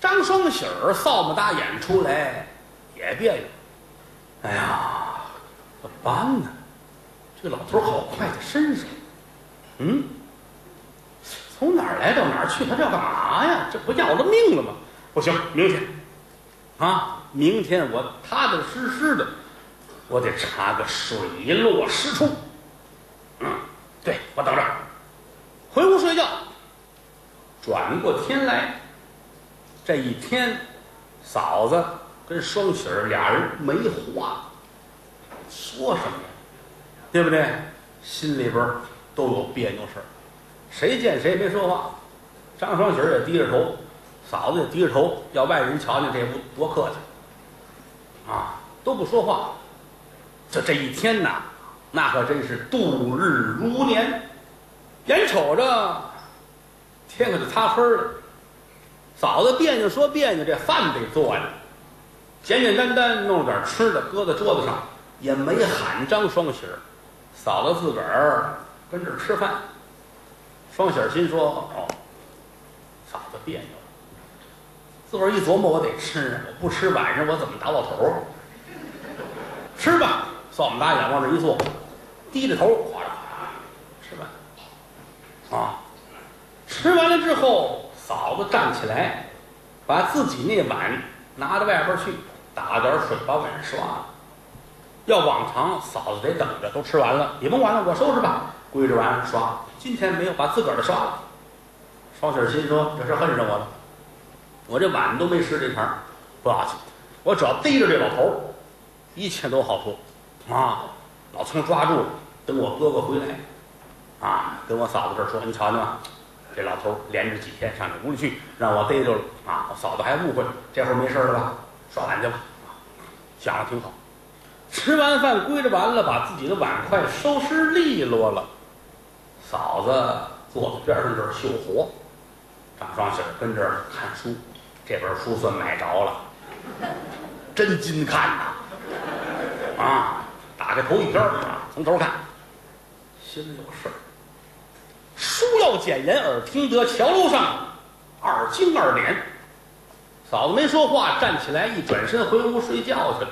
张双喜儿扫么大眼出来，也别扭。哎呀，怎么办呢？这个老头好快的身手，嗯，从哪儿来到哪儿去？他这要干嘛呀？这不要了命了吗？不行，明天啊，明天我踏踏实实的，我得查个水落石出。嗯，对，我等着，回屋睡觉。转过天来，这一天，嫂子跟双喜儿俩人没话，说什么呀？对不对？心里边都有别扭事儿，谁见谁没说话。张双喜儿也低着头，嫂子也低着头，要外人瞧见这屋多客气啊，都不说话。这这一天呐，那可真是度日如年。眼瞅着天可就擦黑了，嫂子别扭说别扭，这饭得做呀。简简单单弄点吃的，搁在桌子上，也没喊张双喜儿。嫂子自个儿跟这儿吃饭，双喜儿心说：“哦，嫂子别扭了。”自个儿一琢磨，我得吃啊，我不吃晚上我怎么打老头儿？吃吧，扫把大眼往这一坐，低着头，哗啦哗啦吃饭。啊，吃完了之后，嫂子站起来，把自己那碗拿到外边去，打点水把碗刷了。要往常，嫂子得等着，都吃完了，你甭管了，我收拾吧，归置完刷。今天没有，把自个儿的刷了。双喜儿心说：“这是恨上我了，我这碗都没拾这茬，不要紧，我只要逮着这老头儿，一切都好说。啊，老曾抓住了，等我哥哥回来，啊，跟我嫂子这儿说，你瞧见吗？这老头连着几天上这屋里去，让我逮着了。啊，嫂子还误会，这会儿没事了吧？刷碗去吧。想的挺好。”吃完饭归置完了，把自己的碗筷收拾利落了。嫂子坐在边上这儿绣活，张双喜跟这儿看书，这本书算买着了，真金看呐！啊，打开头一篇啊，从头看，心里有事儿。书要简言，耳听得，桥楼上二惊二脸。嫂子没说话，站起来一转身回屋睡觉去了。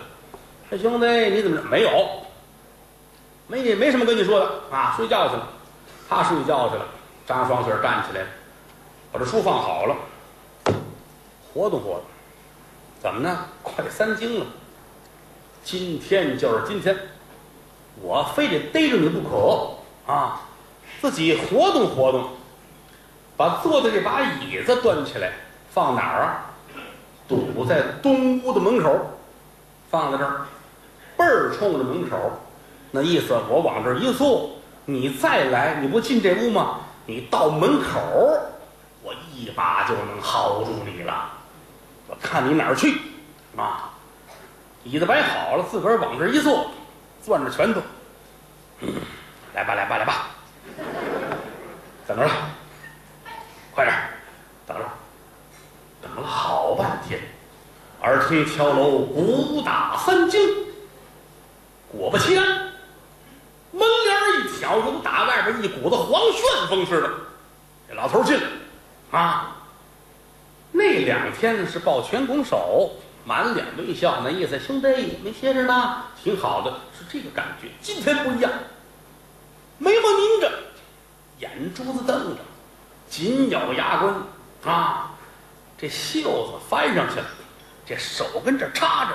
这兄弟，你怎么？没有，没你没什么跟你说的啊！睡觉去了，他睡觉去了。张双喜站起来了，把这书放好了，活动活动。怎么呢？快三更了，今天就是今天，我非得逮着你不可啊！自己活动活动，把坐的这把椅子端起来，放哪儿啊？堵在东屋的门口，放在这儿。背儿冲着门口，那意思我往这儿一坐，你再来，你不进这屋吗？你到门口，我一把就能薅住你了。我看你哪儿去啊！椅子摆好了，自个儿往这儿一坐，攥着拳头，来吧，来吧，来吧，等着了，快点儿，等着，等了好半天，耳听敲楼鼓打三更。果不其然，门帘一挑，如打外边一股子黄旋风似的。这老头进来，啊，那两天是抱拳拱手，满脸微笑，那意思，兄弟没歇着呢，挺好的，是这个感觉。今天不一样，眉毛拧着，眼珠子瞪着，紧咬牙关，啊，这袖子翻上去了，这手跟这插着，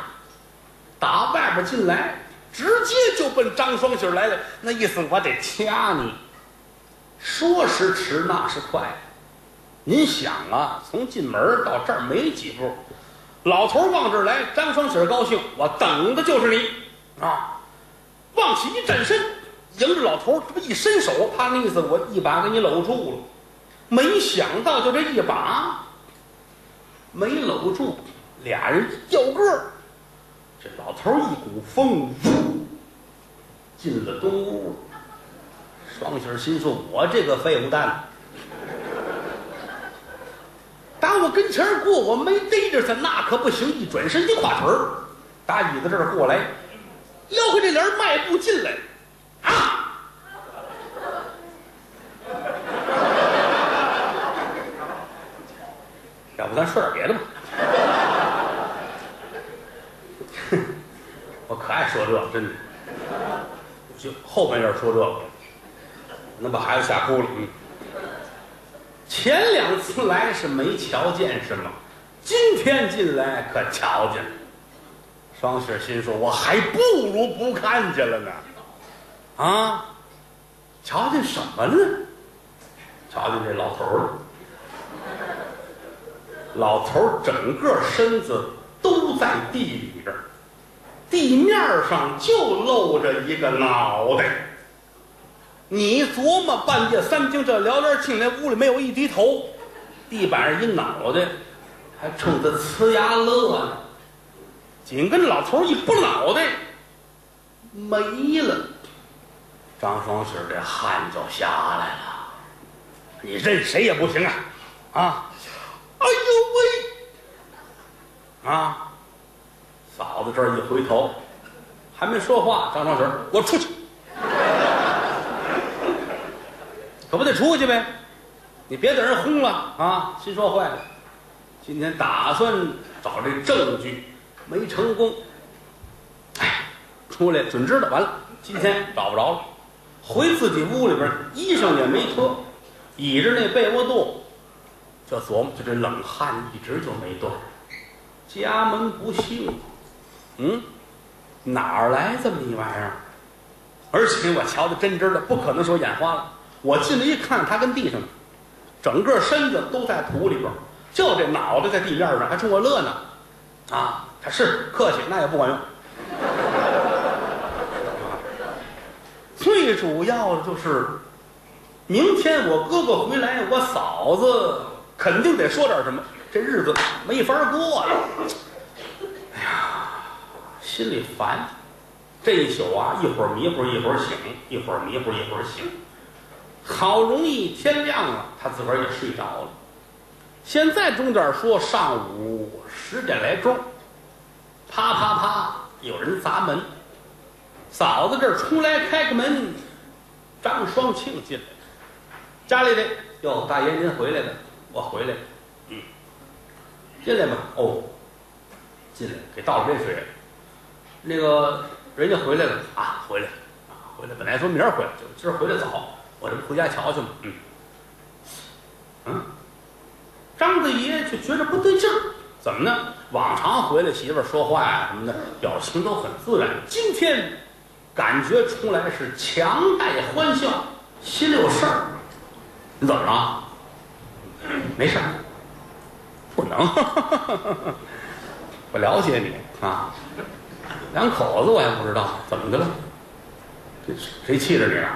打外边进来。直接就奔张双喜来了，那意思我得掐你。说时迟，那时快，您想啊，从进门到这儿没几步，老头往这儿来，张双喜高兴，我等的就是你啊！往起一站身，迎着老头这么一伸手，他那意思我一把给你搂住了。没想到就这一把没搂住，俩人一较个儿。这老头一股风，进了东屋。双喜心说：“我这个废物蛋，打我跟前过，我没逮着他，那可不行！一转身，一跨腿儿，打椅子这儿过来，撩开这帘迈步进来，啊！要不咱说点别的吧。我可爱说这个，真的。就后半段说这个，能把孩子吓哭了。前两次来是没瞧见什么，今天进来可瞧见了。双喜心说：“我还不如不看见了呢。”啊，瞧见什么了？瞧见这老头了。老头整个身子都在地里边，地面上就露着一个脑袋。你琢磨半夜三更这聊天进来屋里没有一低头，地板上一脑袋，还冲他呲牙乐呢。紧跟老头一拨脑袋，没了。张双喜这汗就下来了。你认谁也不行啊！啊！哎呦喂！啊！嫂子这一回头，还没说话，张双喜，我出去。可不得出去呗！你别在这轰了啊！心说坏了，今天打算找这证据，没成功。哎，出来准知道，完了，今天找不着了。回自己屋里边，衣裳也没脱，倚着那被窝肚，就琢磨，就这冷汗一直就没断。家门不幸，嗯，哪儿来这么一玩意儿？而且我瞧的真真的，不可能说眼花了。我进来一看，他跟地上，整个身子都在土里边，就这脑袋在地面上，还冲我乐呢。啊，他是客气，那也不管用。最主要的就是，明天我哥哥回来，我嫂子肯定得说点什么，这日子没法过了。哎呀，心里烦。这一宿啊，一会儿迷糊，一会儿醒，一会儿迷糊，一会儿醒。好容易天亮了，他自个儿也睡着了。现在钟点说上午十点来钟，啪啪啪，有人砸门。嫂子这儿出来开个门，张双庆进来，家里的哟，大爷您回来了，我回来了，嗯，进来吧。哦，进来，给倒了杯水。那个人家回来了啊，回来，啊，回来。本来说明儿回来，就今儿回来早。我这不回家瞧瞧吗？嗯，嗯，张大爷就觉着不对劲儿，怎么呢？往常回来媳妇儿说话呀什么的，表情都很自然。今天感觉出来是强带欢笑，心里有事儿。你怎么了？没事儿，不能。我了解你啊，两口子我也不知道怎么的了。这谁气着你了？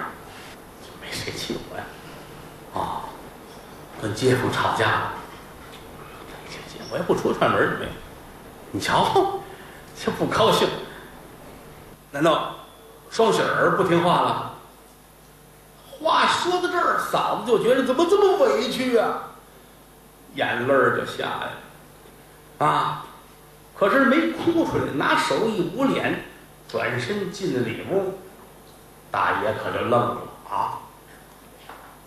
谁气我呀？啊，跟街坊吵架了。我也不出串门去，你瞧，就不高兴。难道双喜儿不听话了？话说到这儿，嫂子就觉得怎么这么委屈啊，眼泪儿就下来了。啊，可是没哭出来，拿手一捂脸，转身进了里屋。大爷可就愣了啊。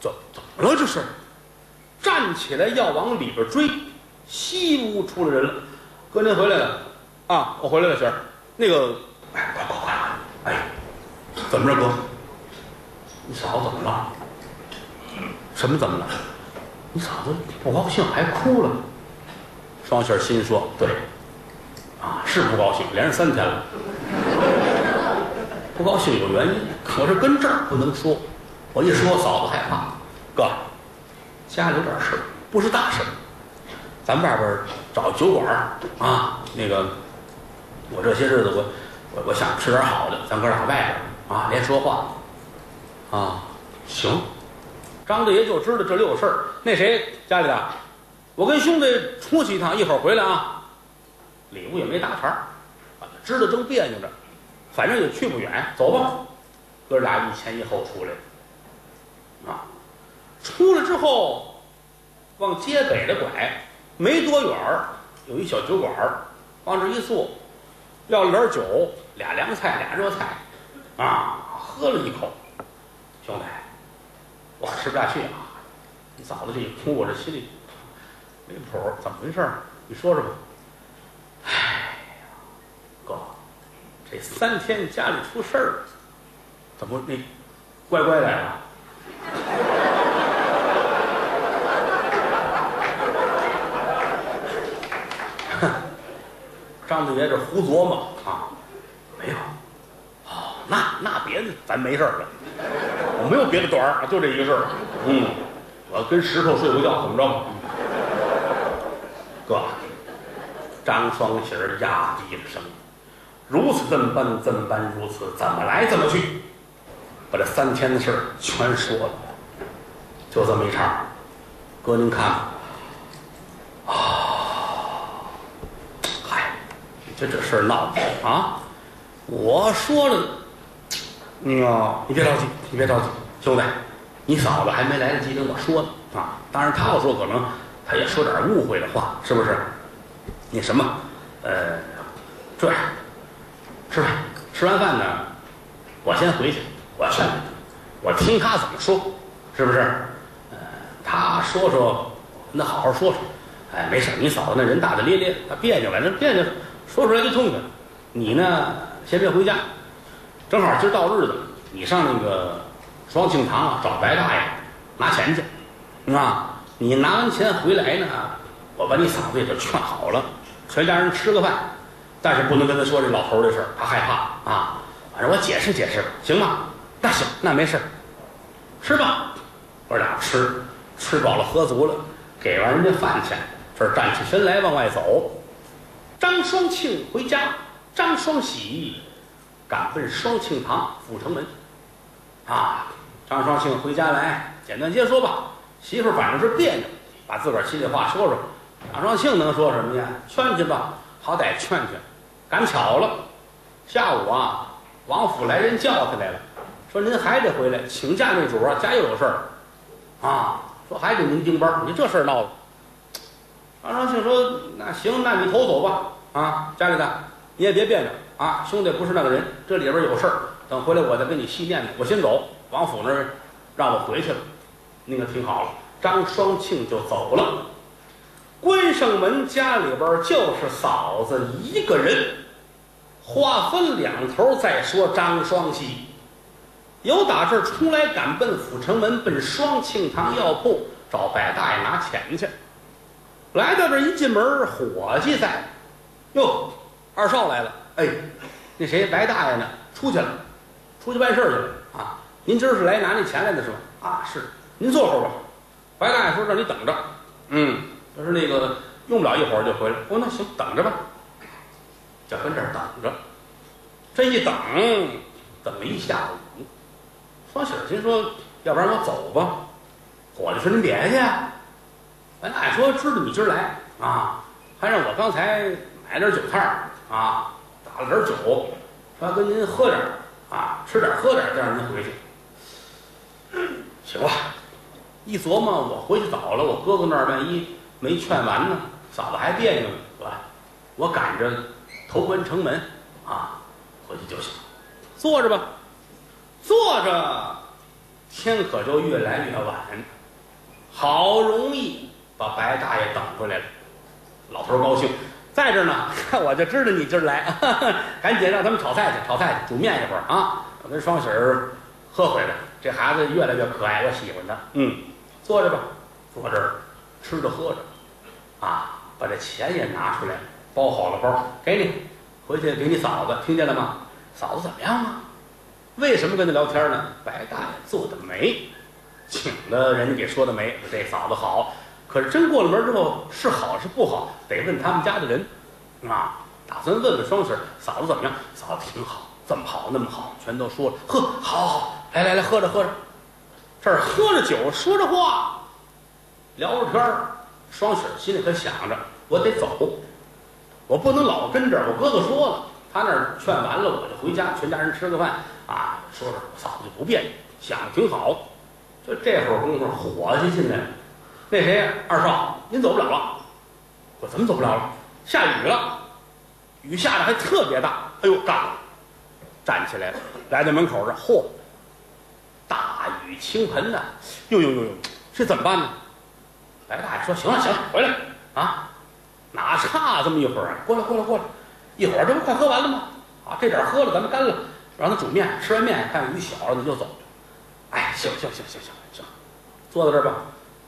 怎怎么了？这是，站起来要往里边追，西屋出来人了，哥您回来了，啊，我回来了，婶儿，那个，哎，快快快，哎，怎么着，哥？你嫂子怎么了？什么怎么了？你嫂子不高兴还哭了。双喜心说：对，啊，是不高兴，连着三天了，不高兴有原因，可是跟这儿不能说。我一说，嫂子害怕。哥，家里有点事儿，不是大事儿。咱外边找酒馆啊，那个，我这些日子我我我想吃点好的，咱哥俩外边啊，连说话。啊，行。张大爷就知道这里有事儿。那谁家里的，我跟兄弟出去一趟，一会儿回来啊。礼物也没打茬儿，知道正别扭着，反正也去不远，走吧。哥俩一前一后出来。啊，出来之后，往街北的拐，没多远儿有一小酒馆儿，往这一坐，要了点酒，俩凉菜，俩热菜，啊，喝了一口，兄弟，我吃不下去啊！你嫂子这一哭，我这心里没谱，怎么回事？你说说吧。哎，哥，这三天家里出事儿了，怎么那乖乖来了？张大爷这胡琢磨啊，没有，那那别的咱没事儿了，我没有别的短儿，就这一个事儿。嗯，我跟石头睡过觉，怎么着？哥，张双喜儿压低了声，如此这么办，这么办，如此怎么来怎么去，把这三天的事儿全说了，就这么一茬。哥您看，啊，嗨，这这事儿闹的啊！我说了，你啊，你别着急，你别着急，兄弟，你嫂子还没来得及跟我说呢啊！当然，她要说可能她也说点误会的话，是不是？那什么，呃，这样，吃饭，吃完饭呢，我先回去，我劝劝他，我听她怎么说，是不是？呃，她说说，那好好说说，哎，没事，你嫂子那人大大咧咧，她别扭，反正别扭，说出来就痛快。你呢，先别回家，正好今儿到日子，你上那个双庆堂啊找白大爷拿钱去，啊，你拿完钱回来呢，我把你嫂子也就劝好了，全家人吃个饭，但是不能跟他说这老头的事儿，他害怕啊。反正我解释解释，行吗？那行，那没事儿吃吧。哥俩吃，吃饱了喝足了，给完人家饭钱，这儿站起身来往外走。张双庆回家，张双喜赶奔双庆堂阜成门。啊，张双庆回家来，简短截说吧。媳妇儿反正是别扭，把自个儿心里话说说。张双庆能说什么呀？劝劝吧，好歹劝劝。赶巧了，下午啊，王府来人叫他来了，说您还得回来，请假那主啊，家又有事儿，啊，说还得您盯班儿，你这事儿闹的。张双庆说：“那行，那你头走吧，啊，家里的你也别别扭啊，兄弟不是那个人，这里边有事儿，等回来我再跟你细念。我先走，王府那儿让我回去了，那个听好了。”张双庆就走了，关上门，家里边就是嫂子一个人。话分两头再说，张双喜由打这儿出来，赶奔阜成门，奔双庆堂药铺找白大爷拿钱去。来到这儿一进门，伙计在，哟，二少来了。哎，那谁白大爷呢？出去了，出去办事去了啊。您今儿是来拿那钱来的是吧？啊，是。您坐会儿吧。白大爷说：“让你等着。”嗯，他说那个用不了一会儿就回来。哦，那行，等着吧。就跟这儿等着。这一等，等了一下午。方喜儿心说：“要不然我走吧。”伙计说：“您别去。”白大爷说：“知道你今儿来啊，还让我刚才买点酒菜儿啊，了点酒，说跟您喝点啊，吃点喝点，再让您回去。行了。一琢磨，我回去早了，我哥哥那儿万一没劝完呢，嫂子还别扭呢，是吧？我赶着投关城门啊，回去就行。坐着吧，坐着，天可就越来越晚。好容易把白大爷等回来了，老头高兴，在这儿呢，我就知道你今儿来，赶紧让他们炒菜去，炒菜去，煮面一会儿啊，我跟双喜儿喝回来。这孩子越来越可爱，我喜欢他。嗯，坐着吧，坐这儿吃着喝着，啊，把这钱也拿出来，包好了包，给你，回去给你嫂子，听见了吗？嫂子怎么样啊？为什么跟他聊天呢？白大爷做的媒，请的人家给说的媒，这嫂子好。可是真过了门之后，是好是不好，得问他们家的人，啊，打算问问双喜嫂子怎么样？嫂子挺好，这么好那么好，全都说了。呵，好好。来来来，喝着喝着，这儿喝着酒，说着话，聊着天儿。双喜心里可想着，我得走，我不能老跟这儿。我哥哥说了，他那儿劝完了，我就回家，全家人吃个饭啊，说说嫂子就不别扭，想的挺好。就这会儿功夫，伙计进来了，那谁，二少，您走不了了。我怎么走不了了？下雨了，雨下的还特别大。哎呦，干了！站起来了，来到门口这，嚯！大雨倾盆呐！呦呦呦呦，这怎么办呢？白大爷说：“行了行了，回来，啊，哪差这么一会儿啊？过来过来过来，一会儿这不快喝完了吗？啊，这点喝了，咱们干了，让他煮面，吃完面看雨小了，你就走。哎，行行行行行行，坐在这儿吧，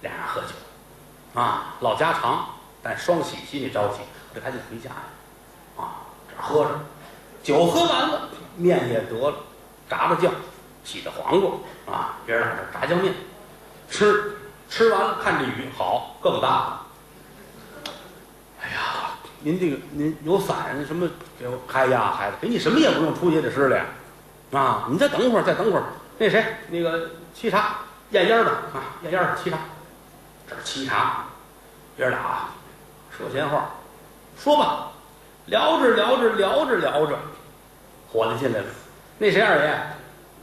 俩人喝酒，啊，唠家常，但双喜心里着急，这赶紧回家呀，啊，这喝着，酒喝完了，面也得了，炸的酱，洗的黄瓜，啊，别人俩这炸酱面，吃，吃完了看这雨好，更大了。哎呀，您这个您有伞什么给我？哎呀，孩子，给你什么也不用，出去得湿了，啊，你再等会儿，再等会儿。那谁，那个沏茶咽烟的啊，咽烟的沏茶，这是沏茶，爷儿俩说闲话，说吧，聊着聊着聊着聊着，伙计进来了，那谁二爷，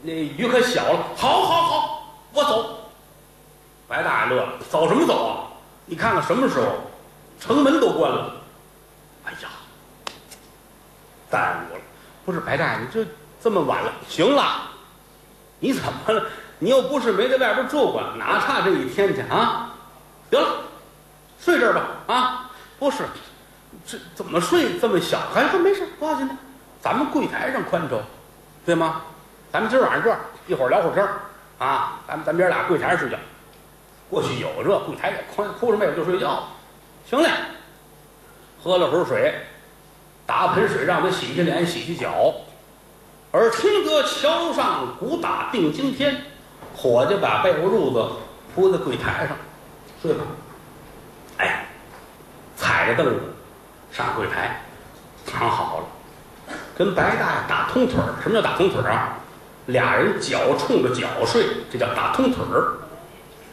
那雨可小了，好，好，好，我走。白大爷乐了，走什么走啊？你看看什么时候，城门都关了。哎呀，耽误了，不是白大爷，你这这么晚了，行了。你怎么了？你又不是没在外边住过，哪差这一天去啊？得了，睡这儿吧。啊，不是，这怎么睡这么小？还还没事，不要紧的。咱们柜台上宽敞，对吗？咱们今儿晚上这样，一会儿聊会儿天啊。咱们咱们爷俩柜台上睡觉。过去有这柜台也宽，铺上被子就睡觉。行嘞，喝了会儿水，打盆水让他洗洗脸、洗洗脚。而听得桥上鼓打定惊天，伙计把被窝褥子铺在柜台上，睡吧。哎，踩着凳子上柜台，躺好了，跟白大爷打通腿儿。什么叫打通腿儿啊？俩人脚冲着脚睡，这叫打通腿儿。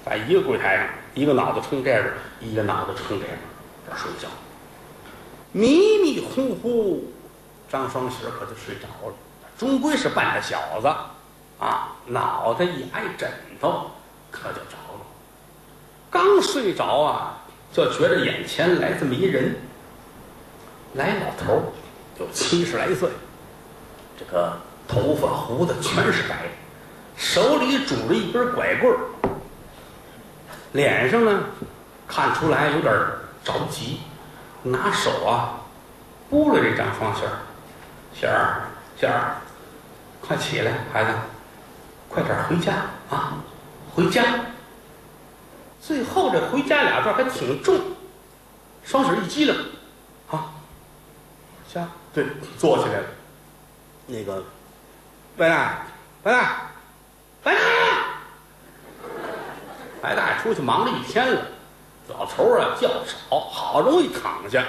在一个柜台上，一个脑袋冲这边，一个脑袋冲这边，这睡觉。迷迷糊糊，张双喜可就睡着了。终归是半个小子，啊，脑袋一挨枕头，可就着。刚睡着啊，就觉得眼前来这么一人，来老头儿，有七十来岁，这个头发胡子全是白，手里拄着一根拐棍儿，脸上呢看出来有点着急，拿手啊拨了这张双喜儿，喜儿，喜儿。快起来，孩子，快点回家啊！回家。最后这“回家”俩字还挺重，双手一激灵，啊，家对，坐起来了。那个，白大爷，白大爷，白大爷，白大爷出去忙了一天了，老头儿啊觉少，好容易躺下，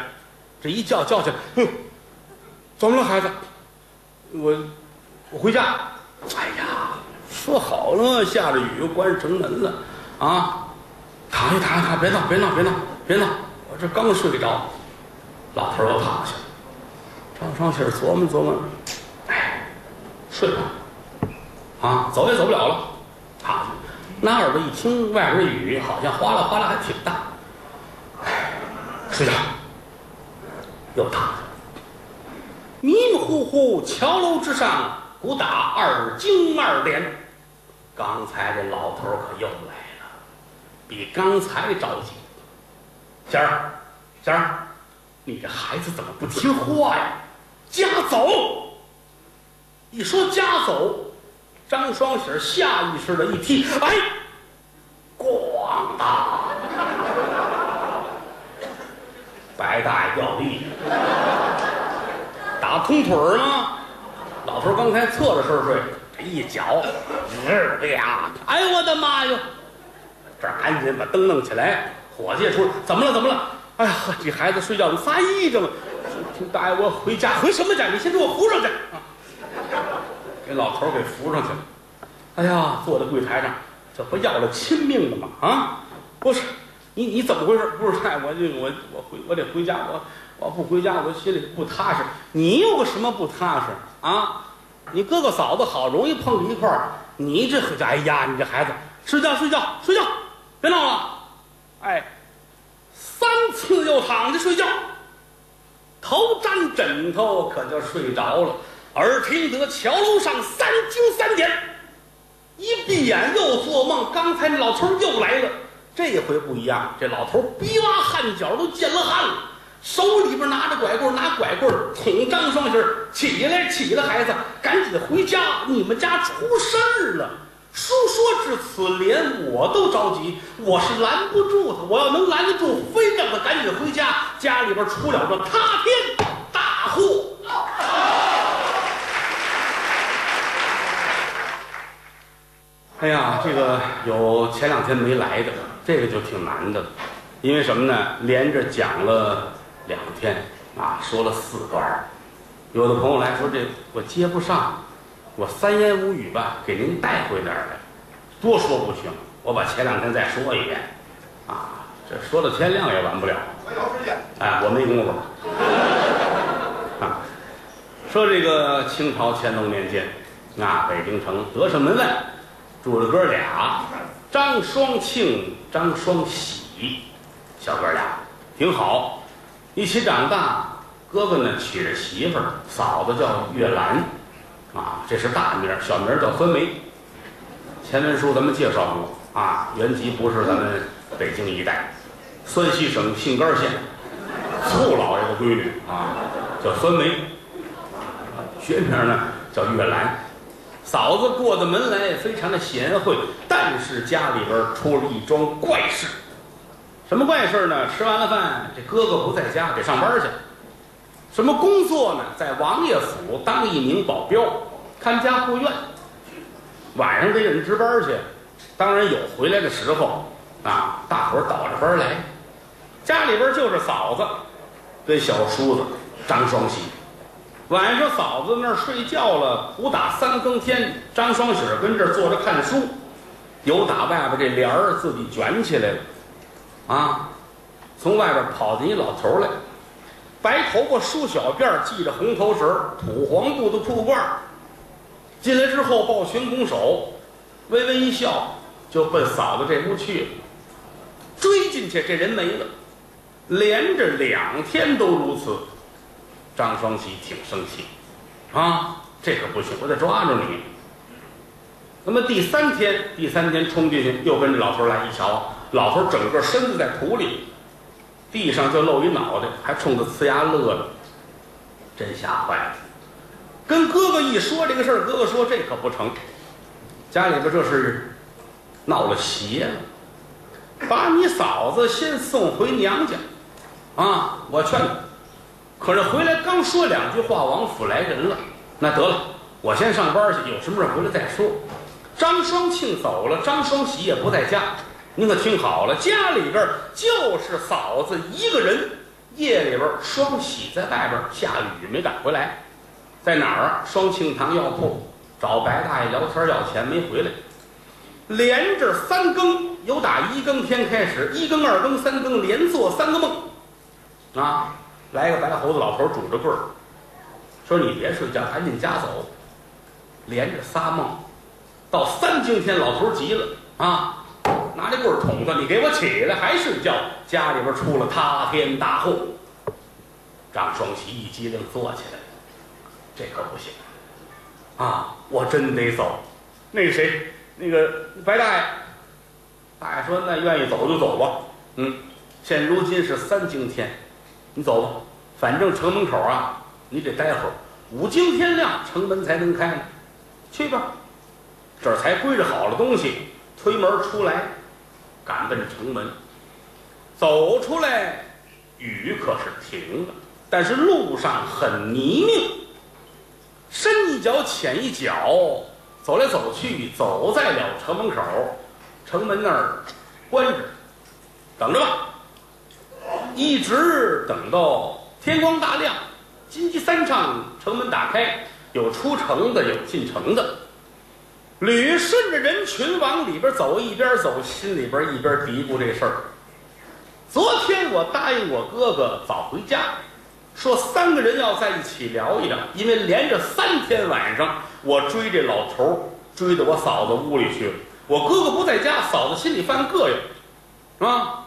这一觉觉起来，哎呦，怎么了，孩子？我。我回家，哎呀，说好了，下着雨关城门了，啊，躺下躺下，别闹别闹别闹别闹，我这刚睡着，老头又躺下了。张双喜琢磨琢磨，哎，睡吧，啊，走也走不了了，躺下，拿耳朵一听，外边雨好像哗啦哗啦还挺大，哎，睡觉，又躺下，迷迷糊糊，桥楼之上。鼓打二更二连，刚才这老头可又来，比刚才着急。仙儿，仙儿，你这孩子怎么不听话呀？家走！一说家走，张双喜下意识的一踢，哎，咣当！白大爷掉地上，打通腿儿吗？老头刚才侧着身睡，这一脚，哎呀！哎呦我的妈哟！这儿赶紧把灯弄起来，伙计出来，怎么了？怎么了？哎呀，这孩子睡觉，你发癔症了。大爷，我回家，回什么家？你先给我扶上去啊！给老头给扶上去了。哎呀，坐在柜台上，这不要了亲命了吗？啊，不是，你你怎么回事？不是太，我这我我回我得回家，我我不回家，我心里不踏实。你有个什么不踏实？啊，你哥哥嫂子好容易碰在一块儿，你这哎呀，你这孩子睡觉睡觉睡觉，别闹了，哎，三次又躺下睡觉，头沾枕头可就睡着了。耳听得桥楼上三更三点，一闭眼又做梦，刚才那老头又来了，这回不一样，这老头鼻洼汗脚都见了汗了，手里边拿着拐棍，拿拐棍捅张双喜儿起来，起来，孩子，赶紧回家，你们家出事儿了。书说至此，连我都着急，我是拦不住他，我要能拦得住，非让他赶紧回家，家里边出了个塌天大祸。哎呀，这个有前两天没来的，这个就挺难的，因为什么呢？连着讲了两天啊，说了四段有的朋友来说这我接不上，我三言五语吧，给您带回点儿来，多说不行，我把前两天再说一遍，啊，这说到天亮也完不了。没有时间。哎，我没工夫。啊，说这个清朝乾隆年间，那，北京城德胜门外住了哥俩，张双庆、张双喜，小哥俩挺好，一起长大。哥哥呢娶了媳妇儿，嫂子叫月兰，啊，这是大名，小名叫酸梅。前文书咱们介绍过啊，原籍不是咱们北京一带，山西省杏干县。醋老爷的闺女啊，叫酸梅，学名呢叫月兰。嫂子过的门来非常的贤惠，但是家里边出了一桩怪事。什么怪事呢？吃完了饭，这哥哥不在家，得上班去。什么工作呢？在王爷府当一名保镖，看家护院。晚上得有人值班去，当然有回来的时候啊，大伙儿倒着班来。家里边就是嫂子跟小叔子张双喜。晚上嫂子那儿睡觉了，不打三更天，张双喜跟这儿坐着看书，有打外边这帘儿自己卷起来了，啊，从外边跑进一老头来，白头发梳小辫儿，系着红头绳，土黄布的裤褂儿进来之后抱拳拱手，微微一笑，就奔嫂子这屋去了。追进去，这人没了。连着两天都如此，张双喜挺生气，啊，这可不行，我得抓住你。那么第三天，第三天冲进去，又跟着老头来一瞧，老头整个身子在土里，地上就露一脑袋，还冲着呲牙乐呢，真吓坏了。跟哥哥一说这个事儿，哥哥说这可不成，家里边这是闹了邪了，把你嫂子先送回娘家。啊，我劝你，可是回来刚说两句话，王府来人了。那得了，我先上班去，有什么事回来再说。张双庆走了，张双喜也不在家。您可听好了，家里边就是嫂子一个人。夜里边，双喜在外边下雨没赶回来，在哪儿啊？双庆堂药铺找白大爷聊天要钱没回来。连着三更，由打一更天开始，一更、二更、三更，连做三个梦。啊，来个白胡子老头拄着棍儿，说：“你别睡觉，赶紧家走。”连着仨梦，到三更天，老头急了啊，拿这棍儿捅他：“你给我起来，还睡觉！”家里边出了塌天大祸。张双喜一激灵坐起来，这可不行啊！我真得走。那个谁，那个白大爷，大爷说：“那愿意走就走吧。”嗯，现如今是三更天。你走吧，反正城门口啊，你得待会儿，五更天亮城门才能开呢。去吧，这才归置好了东西，推门出来，赶奔城门。走出来，雨可是停了，但是路上很泥泞，深一脚浅一脚，走来走去，走在了城门口，城门那儿关着，等着吧。一直等到天光大亮，金鸡三唱，城门打开，有出城的，有进城的，吕顺着人群往里边走，一边走心里边一边嘀咕这事儿。昨天我答应我哥哥早回家，说三个人要在一起聊一聊，因为连着三天晚上我追这老头儿，追到我嫂子屋里去了。我哥哥不在家，嫂子心里犯膈应，是吧？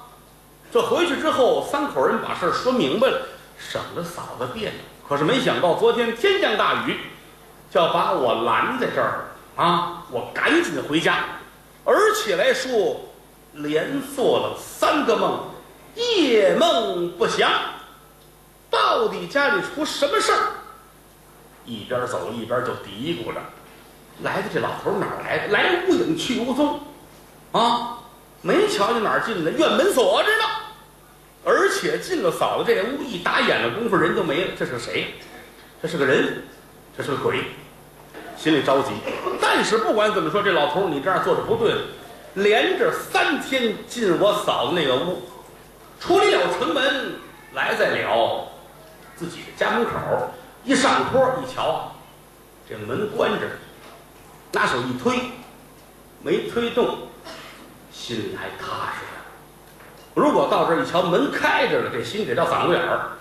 这回去之后，三口人把事儿说明白了，省得嫂子别扭。可是没想到昨天天降大雨，就要把我拦在这儿啊！我赶紧回家，而且来说，连做了三个梦，夜梦不祥。到底家里出什么事儿？一边走一边就嘀咕着。来的这老头哪儿来的？来无影去无踪，啊，没瞧见哪儿进的，院门锁着呢。而且进了嫂子这屋，一打眼的功夫人就没了。这是谁？这是个人，这是个鬼，心里着急。但是不管怎么说，这老头你这样做着不对。连着三天进我嫂子那个屋，出了城门，来再了自己的家门口。一上坡一瞧，这门关着，拿手一推，没推动，心里还踏实。如果到这儿一瞧门开着了，这心得到嗓子眼儿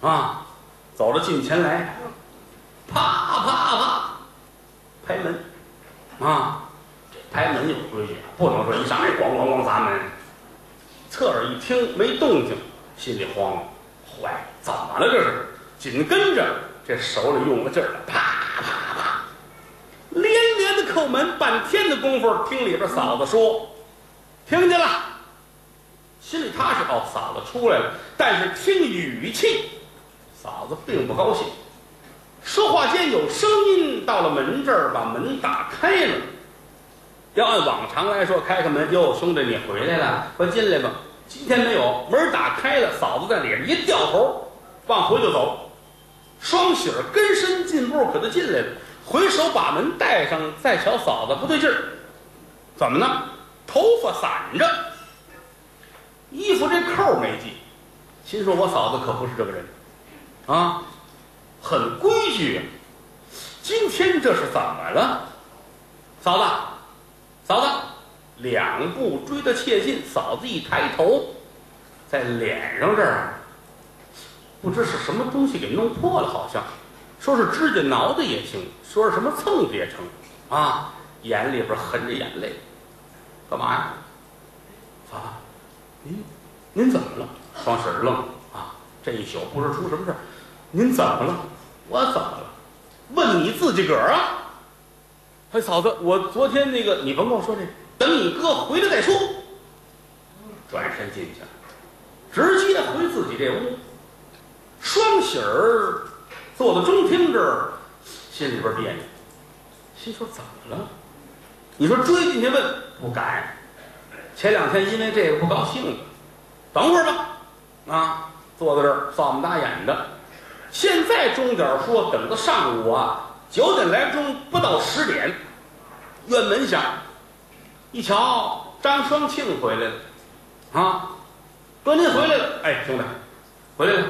啊！走了近前来，啪啪啪拍门啊！这拍门有规矩，不能说一上来咣咣咣砸门。侧耳一听没动静，心里慌了，坏了，怎么了这是？紧跟着这手里用了劲儿，啪啪啪，连连的叩门，半天的功夫，听里边嫂子说，听见了，心里踏实。哦，嫂子出来了，但是听语气，嫂子并不高兴。说话间有声音到了门这儿，把门打开了。要按往常来说，开开门，哟，兄弟，你回来了，快进来吧。今天没有，门打开了，嫂子在里边一掉头，往回就走。双喜儿跟身进步，可就进来了，回手把门带上，再瞧嫂子不对劲儿，怎么呢？头发散着，衣服这扣没系，心说我嫂子可不是这个人，啊，很规矩。今天这是怎么了，嫂子？嫂子，两步追得切近，嫂子一抬头，在脸上这儿，不知是什么东西给弄破了，好像说是指甲挠的也行，说是什么蹭的也成，啊，眼里边含着眼泪，干嘛呀？啊，您您怎么了？双喜儿愣啊，这一宿不知出什么事儿，您怎么了？我怎么了？问你自己个儿啊！哎，嫂子，我昨天那个，你甭跟我说这，等你哥回来再说。转身进去了，直接回自己这屋。双喜儿坐到中厅这儿，心里边别扭，心说怎么了？你说追进去问不敢。前两天因为这个不高兴了，等会儿吧。啊，坐在这儿扫么打眼的。现在钟点说等到上午啊。九点来钟不到十点，院门响，一瞧张双庆回来了，啊，哥您回来了，哎兄弟，回来了，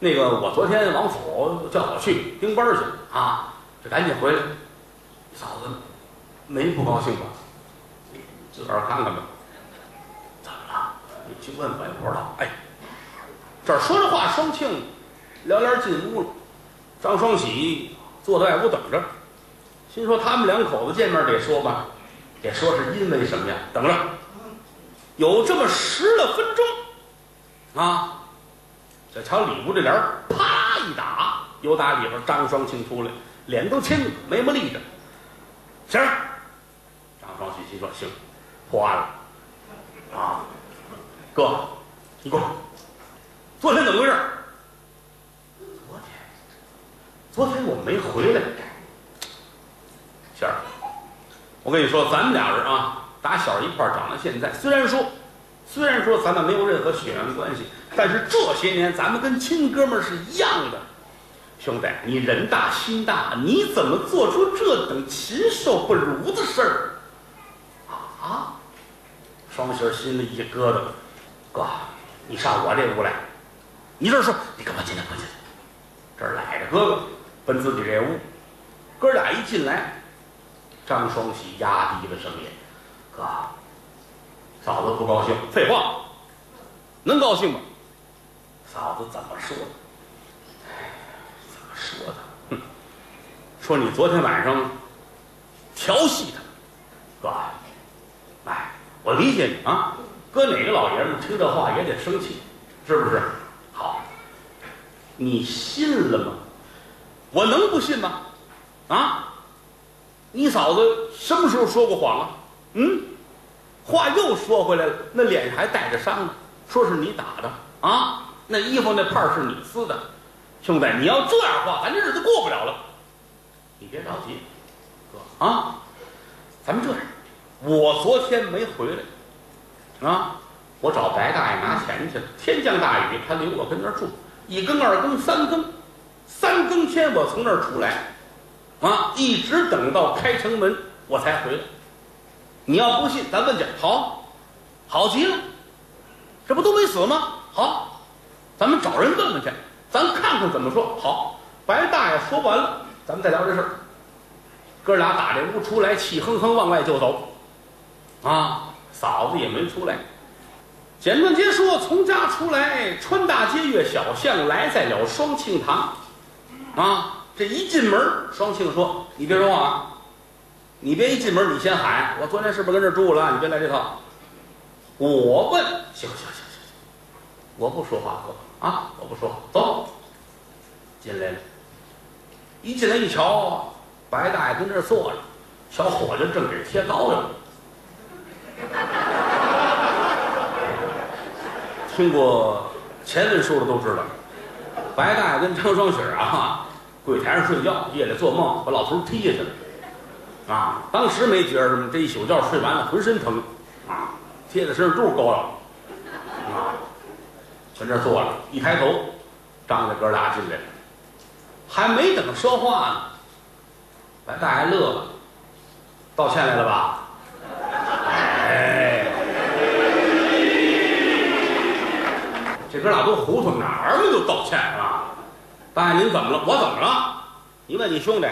那个我昨天王府叫我去盯班去啊，这赶紧回来，嫂子没不高兴吧？自个儿看看吧，怎么了？你去问问也不知道。哎，这儿说着话，双庆撩帘进屋了，张双喜。坐在外屋等着，心说他们两口子见面得说吧，得说是因为什么呀？等着，有这么十来分钟，啊，这瞧里屋这帘啪一打，又打里边张双庆出来，脸都青，眉毛立着，行。张双喜心说行，破案了，啊，哥，你过来，昨天怎么回事？昨天我没回来，仙儿，我跟你说，咱们俩人啊，打小一块长到现在，虽然说，虽然说咱们没有任何血缘关系，但是这些年咱们跟亲哥们儿是一样的。兄弟，你人大心大，你怎么做出这等禽兽不如的事儿？啊！双喜心里一咯噔，哥，你上我这屋来，你这说，你干嘛进来？快进来，这儿赖着哥哥。奔自己这屋，哥俩一进来，张双喜压低了声音：“哥，嫂子不高兴。废话，能高兴吗？嫂子怎么说的？怎么说的？哼，说你昨天晚上调戏他。哥，哎，我理解你啊。搁哪个老爷们听这话也得生气，是不是？好，你信了吗？”我能不信吗？啊！你嫂子什么时候说过谎啊？嗯，话又说回来了，那脸上还带着伤呢，说是你打的啊，那衣服那帕儿是你撕的，兄弟，你要这样话，咱这日子过不了了。你别着急，哥啊，咱们这样，我昨天没回来，啊，我找白大爷拿钱去了。天降大雨，他留我跟那儿住，一更、二更、三更，三更天我从那儿出来，啊，一直等到开城门我才回来。你要不信，咱问去。好，好极了，这不都没死吗？好，咱们找人问问去，咱看看怎么说。好，白大爷说完了，咱们再聊这事儿。哥俩打这屋出来，气哼哼往外就走，啊，嫂子也没出来。简短截说，从家出来，穿大街，越小巷，来在了双庆堂。啊，这一进门，双庆说：“你别说话啊。”你别一进门，你先喊我昨天是不是跟这住了？你别来这套。我问，行行行行行，我不说话，哥啊，我不说话，走。进来了，一进来一瞧，白大爷跟这坐着，小伙子正给贴膏药。听过前文书的都知道，白大爷跟张双喜啊，柜台上睡觉，夜里做梦把老头踢下去了。啊，当时没觉着什么，这一宿觉睡完了，浑身疼，啊，贴在身上都是膏药，啊，跟这坐着，一抬头，张家哥俩进来了，还没等说话呢，白大爷乐了，道歉来了吧？哎，这哥俩都糊涂，哪儿嘛就道歉啊？大爷您怎么了？我怎么了？你问你兄弟。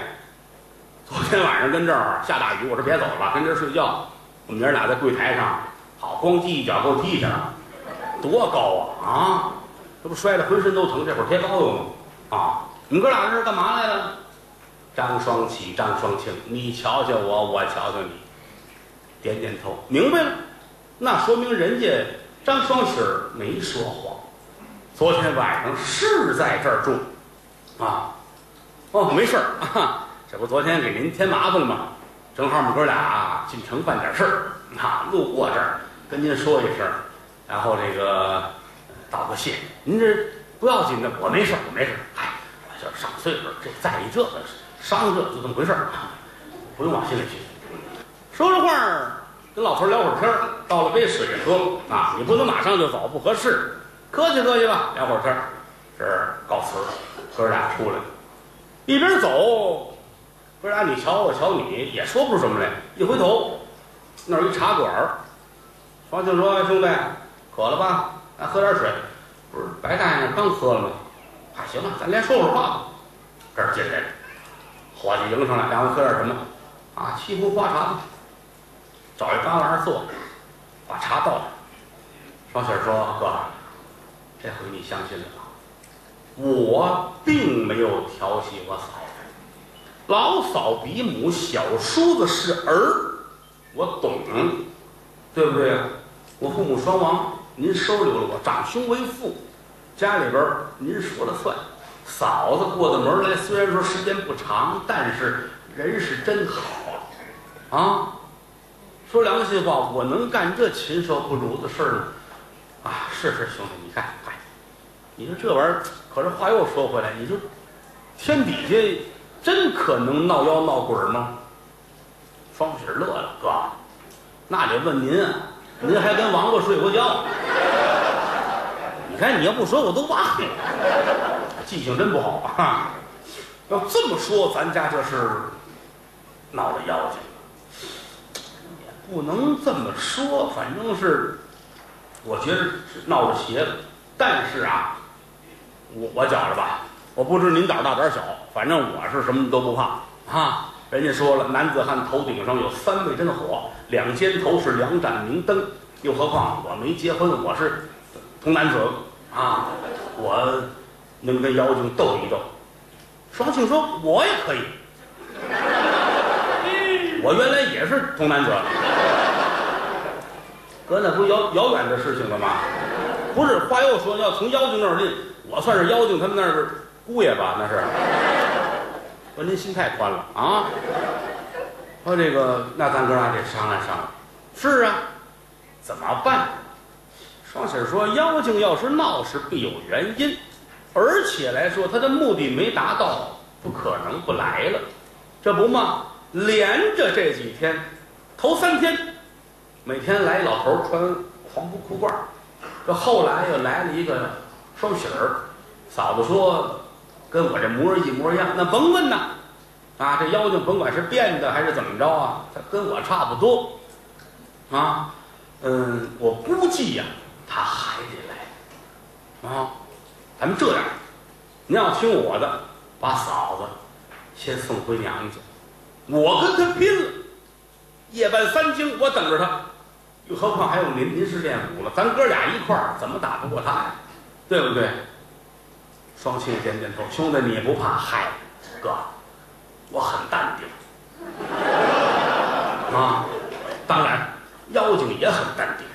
昨天晚上跟这儿下大雨，我说别走了，跟这儿睡觉。我们爷俩在柜台上，好，咣叽一脚给我踢下了，多高啊啊！这不摔得浑身都疼，这会儿贴膏药吗？啊！你们哥俩这是干嘛来了？张双喜、张双庆，你瞧瞧我，我瞧瞧你，点点头，明白了。那说明人家张双喜没说谎，昨天晚上是在这儿住，啊，哦，没事儿啊。这不昨天给您添麻烦了吗？正好我们哥俩进城办点事儿，啊，路过这儿跟您说一声，然后这个道个谢。您这不要紧的，我没事，我没事。哎，我这上岁数，这在意这个伤这就这么回事儿，不用往心里去。说着话儿，跟老头聊会儿天儿，倒了杯水喝啊，你不能马上就走，不合适。客气客气吧，聊会儿天儿，这儿告辞，哥俩出来了，一边走。哥俩，你瞧我，瞧你，也说不出什么来。一回头，那儿一茶馆儿。方庆说：“兄弟，渴了吧？来喝点水。”不是白大爷刚喝了吗？啊，行了，咱连说会话。这儿进来，伙计迎上来，两位喝点什么？啊，沏壶花茶。找一旮旯坐，把茶倒上。方庆说：“哥，这回你相信了吧？我并没有调戏我嫂。”老嫂比母，小叔子是儿，我懂，对不对呀？我父母双亡，您收留了我，长兄为父，家里边您说了算。嫂子过的门来，虽然说时间不长，但是人是真好啊。说良心话，我能干这禽兽不如的事儿吗？啊，是是，兄弟，你看，哎，你说这玩意儿，可是话又说回来，你说天底下。真可能闹妖闹鬼吗？双喜乐了，哥，那得问您啊，您还跟王八睡过觉？你看你要不说我都忘了，记性真不好啊！要这么说，咱家这是闹了妖精，也不能这么说，反正是我觉得是闹了邪了。但是啊，我我觉着吧。我不知您胆大胆小，反正我是什么都不怕啊！人家说了，男子汉头顶上有三味真火，两肩头是两盏明灯。又何况我没结婚，我是童男子啊！我能跟妖精斗一斗。双庆说：“我也可以，我原来也是童男子。哥，那不遥遥远的事情了吗？不是，话又说要从妖精那儿拎，我算是妖精，他们那儿。”姑爷吧，那是。说您心太宽了啊！说这个，那咱哥俩得商量商量。是啊，怎么办？双喜儿说：“妖精要是闹，是必有原因，而且来说，他的目的没达到，不可能不来了。这不嘛，连着这几天，头三天，每天来老头穿黄布裤褂，这后来又来了一个双喜儿。嫂子说，跟我这模样一模一样，那甭问呐。啊，这妖精甭管是变的还是怎么着啊，他跟我差不多。啊，嗯，我估计呀。”他还得来，啊！咱们这样，您要听我的，把嫂子先送回娘家，我跟他拼了！夜半三更，我等着他。又何况还有您，您是练武了，咱哥俩一块儿，怎么打不过他呀？对不对？双庆点点头，兄弟，你不怕？嗨，哥，我很淡定。啊，当然，妖精也很淡定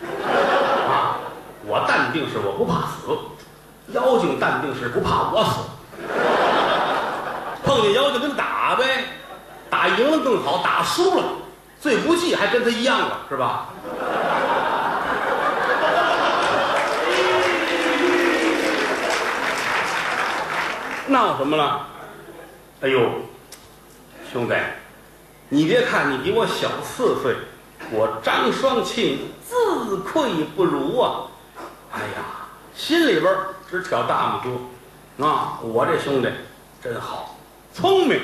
啊。我淡定是我不怕死，妖精淡定是不怕我死。碰见妖精跟打呗，打赢了更好，打输了最不济还跟他一样了，是吧？闹什么了？哎呦，兄弟，你别看你比我小四岁，我张双庆自愧不如啊。哎呀，心里边直挑大拇哥，啊，我这兄弟真好，聪明。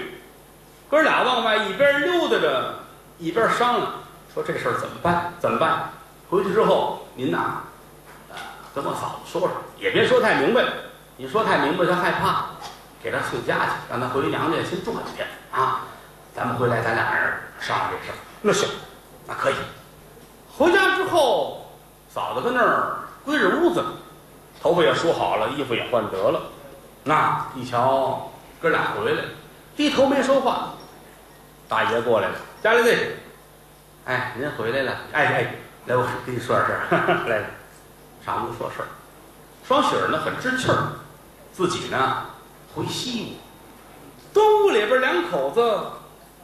哥俩往外一边溜达着，一边商量，说这事儿怎么办？怎么办？回去之后，您呐，呃，跟我嫂子说说，也别说太明白。你说太明白，他害怕，给他送家去，让他回娘家先住几天啊。咱们回来，咱俩人商量这事儿。那行，那可以。回家之后，嫂子跟那儿。归着屋子，头发也梳好了，衣服也换得了。那一瞧，哥俩回来，低头没说话。大爷过来了，家里的，哎，您回来了。哎哎，来，我跟你说点事儿。来，上屋说事儿。双喜儿呢，很知趣儿，自己呢回西屋。东屋里边两口子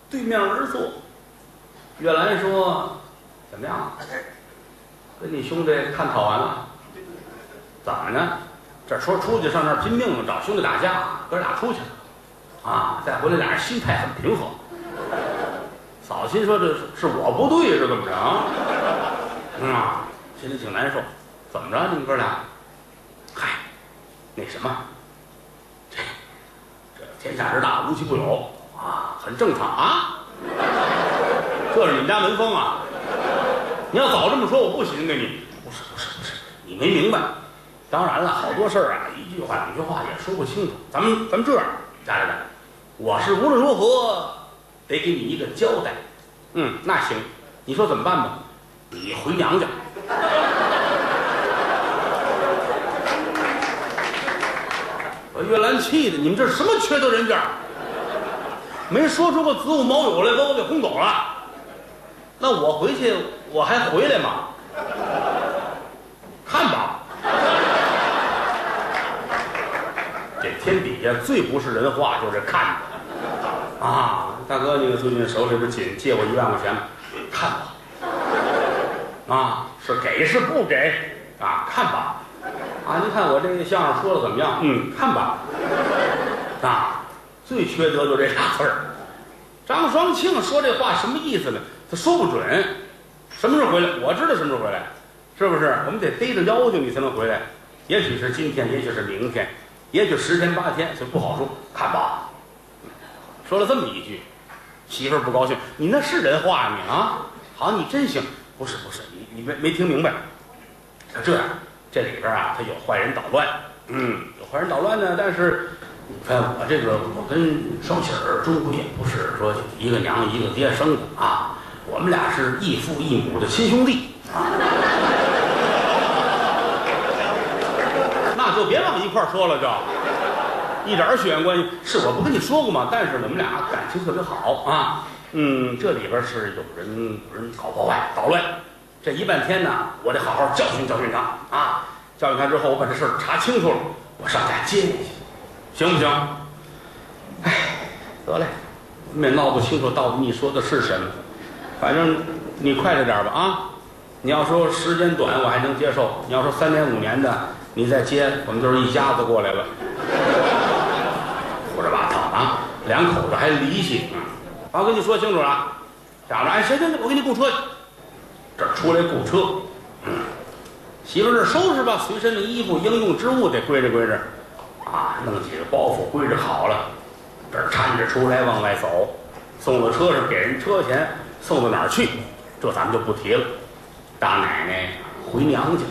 对面而坐。月兰说：“怎么样？跟你兄弟探讨完了？”怎么呢？这说出去上那儿拼命了，找兄弟打架，哥俩出去了，啊，再回来俩人心态很平和。嫂心说这是我不对是怎么着？嗯啊，心里挺难受。怎么着你们哥俩？嗨，那什么，天下之大无奇不有啊，很正常啊。这是你们家门风啊？你要早这么说，我不寻给你。不是不是不是，你没明白。当然了，好多事儿啊，一句话两句话也说不清楚。咱们咱们这样，家里的，我是无论如何得给你一个交代。嗯，那行，你说怎么办吧？你回娘家。把岳兰气的，你们这是什么缺德人家？没说出个子午卯酉来，把我给轰走了。那我回去我还回来吗？看吧。这天底下最不是人话就是看着，啊，大哥，你最近手里边紧，借我一万块钱，看吧，啊，是给是不给啊？看吧，啊，您看我这个相声说的怎么样？嗯，看吧，啊，最缺德就这俩字儿。张双庆说这话什么意思呢？他说不准，什么时候回来？我知道什么时候回来，是不是？我们得逮着妖精，你才能回来。也许是今天，也许是明天。也许十天八天，就不好说，看吧。说了这么一句，媳妇儿不高兴。你那是人话你？啊，好，你真行。不是不是，你你没没听明白。他这样，这里边啊，他有坏人捣乱。嗯，有坏人捣乱呢。但是，你看我这个，我跟双喜儿终归也不是说一个娘一个爹生的啊。我们俩是异父异母的亲兄弟啊。那就别往一块儿说了，就一点血缘关系。是我不跟你说过吗？但是我们俩感情特别好啊。嗯，这里边是有人有人搞破坏捣乱，这一半天呢，我得好好教训教训他啊。教育他之后，我把这事儿查清楚了，我上家接你去，行不行？哎，得嘞，我们也闹不清楚到底你说的是什么，反正你快着点吧啊。你要说时间短，我还能接受；你要说三年五年的，你再接，我们就是一家子过来了，胡说八道啊！两口子还离奇啊！我跟你说清楚了，想着哎，行行行，我给你雇车去。这儿出来雇车，嗯，媳妇儿这收拾吧，随身的衣服、应用之物得归置归置，啊，弄几个包袱归置好了，这儿搀着出来往外走，送到车上给人车钱，送到哪儿去，这咱们就不提了。大奶奶回娘家，